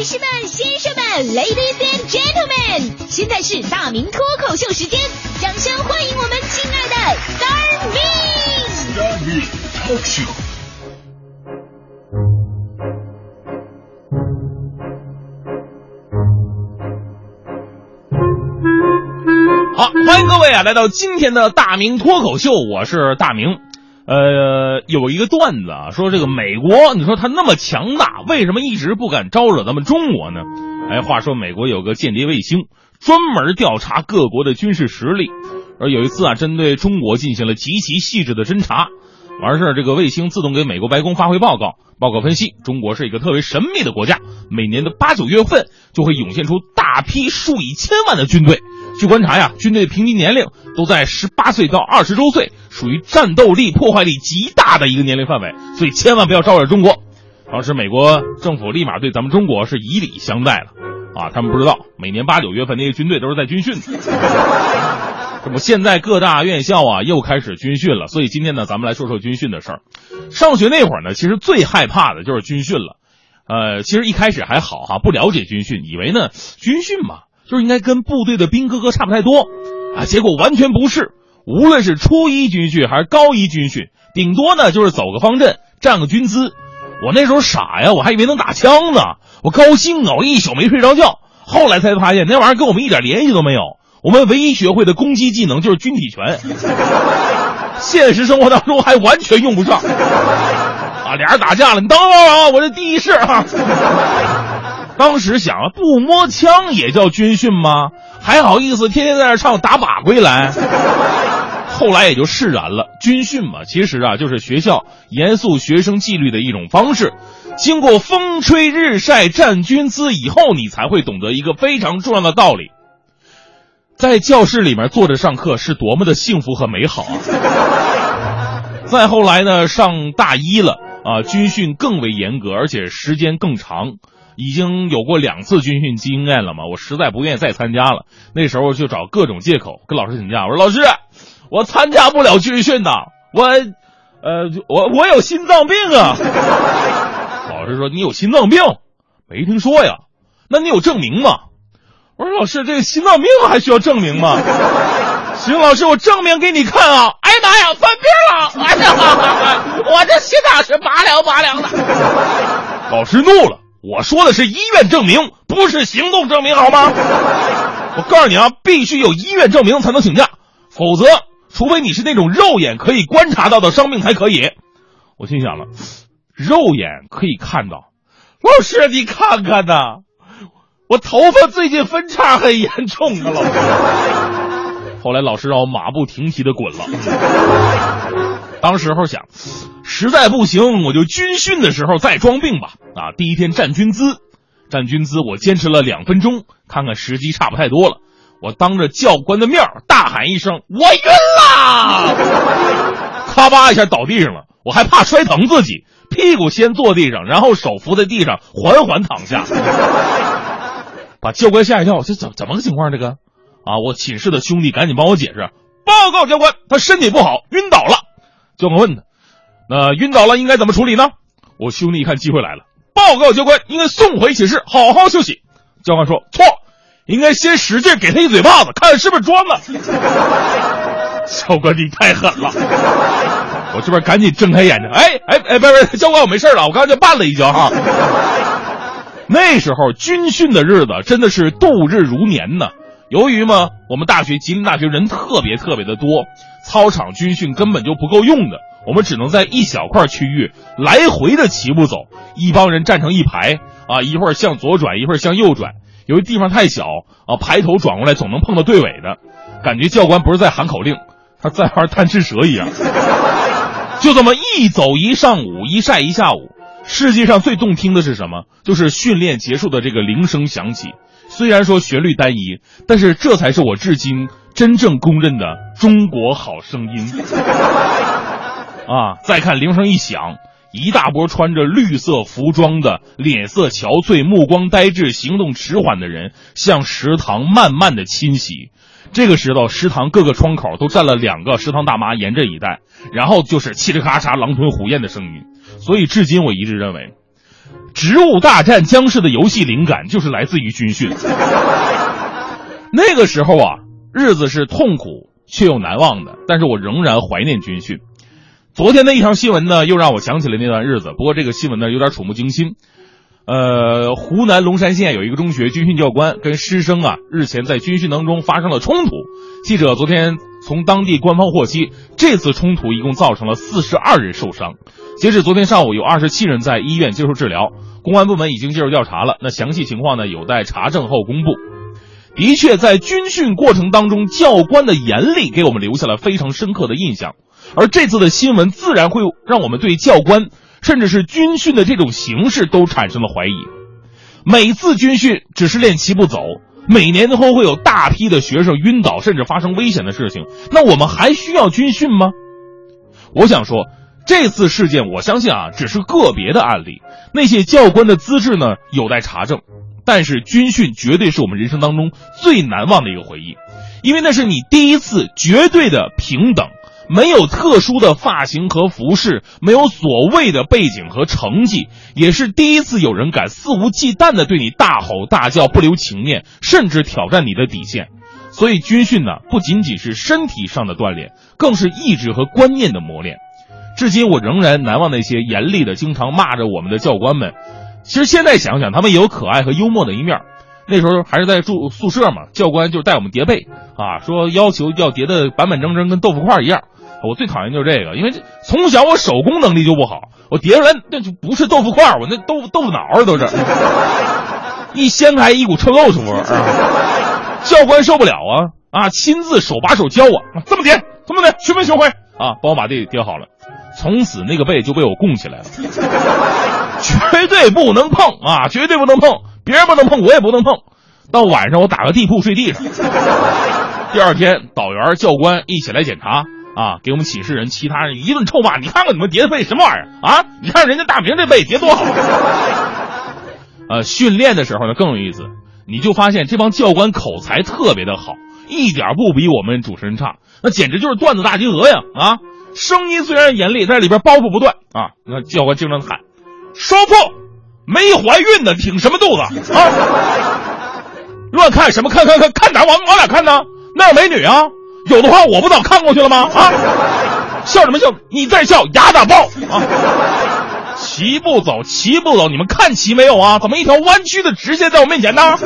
女士们、先生们，Ladies and Gentlemen，现在是大明脱口秀时间，掌声欢迎我们亲爱的 Star Me。Star Me Talk Show。好，欢迎各位啊，来到今天的大明脱口秀，我是大明。呃，有一个段子啊，说这个美国，你说他那么强大，为什么一直不敢招惹咱们中国呢？哎，话说美国有个间谍卫星，专门调查各国的军事实力，而有一次啊，针对中国进行了极其细致的侦查。完事儿，这个卫星自动给美国白宫发回报告。报告分析，中国是一个特别神秘的国家，每年的八九月份就会涌现出大批数以千万的军队。据观察呀，军队平均年龄都在十八岁到二十周岁，属于战斗力、破坏力极大的一个年龄范围，所以千万不要招惹中国。当时美国政府立马对咱们中国是以礼相待了，啊，他们不知道每年八九月份那些军队都是在军训。这不，现在各大院校啊又开始军训了，所以今天呢，咱们来说说军训的事儿。上学那会儿呢，其实最害怕的就是军训了。呃，其实一开始还好哈，不了解军训，以为呢军训嘛，就是应该跟部队的兵哥哥差不太多啊，结果完全不是。无论是初一军训还是高一军训，顶多呢就是走个方阵，站个军姿。我那时候傻呀，我还以为能打枪呢，我高兴啊，我一宿没睡着觉。后来才发现那玩意儿跟我们一点联系都没有。我们唯一学会的攻击技能就是军体拳，现实生活当中还完全用不上。啊，俩人打架了，你等会儿啊，我这第一式啊。当时想啊，不摸枪也叫军训吗？还好意思天天在那唱打靶归来。后来也就释然了，军训嘛，其实啊就是学校严肃学生纪律的一种方式。经过风吹日晒站军姿以后，你才会懂得一个非常重要的道理。在教室里面坐着上课是多么的幸福和美好啊！再后来呢，上大一了啊，军训更为严格，而且时间更长，已经有过两次军训经验了嘛，我实在不愿意再参加了。那时候就找各种借口跟老师请假，我说老师，我参加不了军训呐，我，呃，我我有心脏病啊。老师说你有心脏病，没听说呀？那你有证明吗？我说老师，这个心脏病还需要证明吗？行，老师，我证明给你看啊！哎呀妈呀，犯病了！哎呀，我这心脏是拔凉拔凉的。老师怒了，我说的是医院证明，不是行动证明，好吗？我告诉你啊，必须有医院证明才能请假，否则，除非你是那种肉眼可以观察到的伤病才可以。我心想了，肉眼可以看到，老师你看看呐。我头发最近分叉很严重啊，老师。后来老师让我马不停蹄的滚了。当时候想，实在不行我就军训的时候再装病吧。啊，第一天站军姿，站军姿我坚持了两分钟，看看时机差不太多了，我当着教官的面大喊一声：“我晕啦！”咔吧一下倒地上了，我还怕摔疼自己，屁股先坐地上，然后手扶在地上缓缓躺下。把教官吓一跳，这怎怎么个情况？这个，啊，我寝室的兄弟赶紧帮我解释。报告教官，他身体不好，晕倒了。教官问他，那晕倒了应该怎么处理呢？我兄弟一看机会来了，报告教官，应该送回寝室，好好休息。教官说错，应该先使劲给他一嘴巴子，看是不是装的。教官你太狠了，我这边赶紧睁开眼睛，哎哎哎，不不，教官我没事了，我刚才就绊了一跤哈。那时候军训的日子真的是度日如年呢。由于嘛，我们大学吉林大学人特别特别的多，操场军训根本就不够用的，我们只能在一小块区域来回的齐步走，一帮人站成一排啊，一会儿向左转，一会儿向右转。由于地方太小啊，排头转过来总能碰到队尾的，感觉教官不是在喊口令，他在玩贪吃蛇一样。就这么一走一上午，一晒一下午。世界上最动听的是什么？就是训练结束的这个铃声响起。虽然说旋律单一，但是这才是我至今真正公认的中国好声音。啊！再看铃声一响，一大波穿着绿色服装的、脸色憔悴、目光呆滞、行动迟缓的人向食堂慢慢的侵袭。这个时候，食堂各个窗口都站了两个食堂大妈，严阵以待。然后就是嘁哩咔嚓、狼吞虎咽的声音。所以，至今我一直认为，植物大战僵尸的游戏灵感就是来自于军训。那个时候啊，日子是痛苦却又难忘的，但是我仍然怀念军训。昨天的一条新闻呢，又让我想起了那段日子。不过这个新闻呢，有点触目惊心。呃，湖南龙山县有一个中学军训教官跟师生啊，日前在军训当中发生了冲突。记者昨天从当地官方获悉，这次冲突一共造成了四十二人受伤。截止昨天上午，有二十七人在医院接受治疗。公安部门已经介入调查了，那详细情况呢，有待查证后公布。的确，在军训过程当中，教官的严厉给我们留下了非常深刻的印象。而这次的新闻自然会让我们对教官，甚至是军训的这种形式都产生了怀疑。每次军训只是练齐步走，每年都会有大批的学生晕倒，甚至发生危险的事情。那我们还需要军训吗？我想说，这次事件我相信啊，只是个别的案例。那些教官的资质呢，有待查证。但是军训绝对是我们人生当中最难忘的一个回忆，因为那是你第一次绝对的平等。没有特殊的发型和服饰，没有所谓的背景和成绩，也是第一次有人敢肆无忌惮的对你大吼大叫，不留情面，甚至挑战你的底线。所以军训呢，不仅仅是身体上的锻炼，更是意志和观念的磨练。至今我仍然难忘那些严厉的、经常骂着我们的教官们。其实现在想想，他们也有可爱和幽默的一面。那时候还是在住宿舍嘛，教官就带我们叠被啊，说要求要叠的板板正正，跟豆腐块一样。我最讨厌就是这个，因为这从小我手工能力就不好，我叠出来那就不是豆腐块，我那豆腐豆腐脑都是，一掀开一股臭豆腐味儿。教官受不了啊啊，亲自手把手教我，这么叠，这么叠，学没学会啊？帮我把这叠好了，从此那个被就被我供起来了，绝对不能碰啊，绝对不能碰，别人不能碰，我也不能碰。到晚上我打个地铺睡地上。第二天导员教官一起来检查。啊！给我们寝室人、其他人一顿臭骂。你看看你们叠的被什么玩意儿啊？你看人家大明这被叠多好。呃，训练的时候呢更有意思，你就发现这帮教官口才特别的好，一点不比我们主持人差，那简直就是段子大集合呀！啊，声音虽然严厉，但是里边包袱不断啊。那教官经常喊：“说破，没怀孕的挺什么肚子啊？乱看什么？看看看看哪？往往哪看呢？那有美女啊！”有的话我不早看过去了吗？啊，笑什么笑？你再笑牙打爆啊！齐步走，齐步走，你们看齐没有啊？怎么一条弯曲的直线在我面前呢？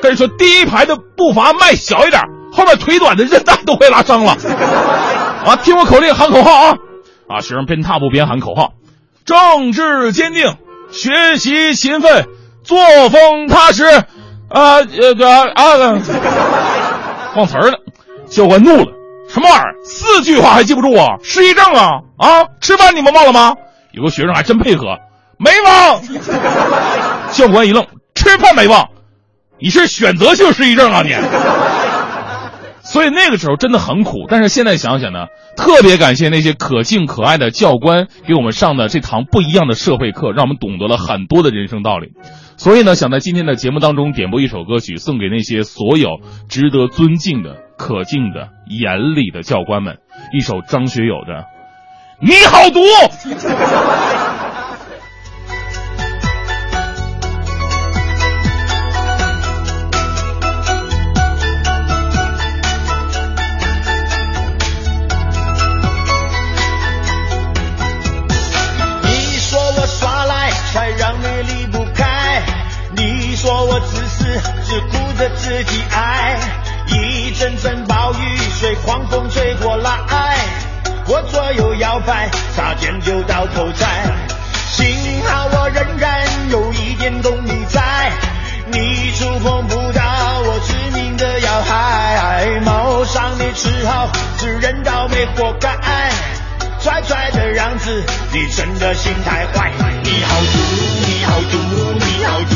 跟你说，第一排的步伐迈小一点，后面腿短的韧带都会拉伤了。啊，听我口令喊口号啊！啊，学生边踏步边喊口号：政治坚定，学习勤奋，作风踏实。啊呃啊。忘词儿了，教官怒了，什么玩意儿？四句话还记不住啊？失忆症啊？啊？吃饭你们忘了吗？有个学生还真配合，没忘。教官一愣，吃饭没忘？你是选择性失忆症啊你？所以那个时候真的很苦，但是现在想想呢，特别感谢那些可敬可爱的教官给我们上的这堂不一样的社会课，让我们懂得了很多的人生道理。所以呢，想在今天的节目当中点播一首歌曲，送给那些所有值得尊敬的、可敬的、严厉的教官们，一首张学友的《你好毒》。你说我自私只顾着自己爱，一阵阵暴雨随狂风吹过来，我左右摇摆，差点就到头栽。幸好我仍然有一点动力在，你触碰不到我致命的要害，谋伤你只好自认倒霉活该，拽拽的样子，你真的心太坏。你好毒，好毒，你好毒。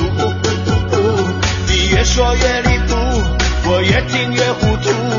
你越说越离谱，我越听越糊涂。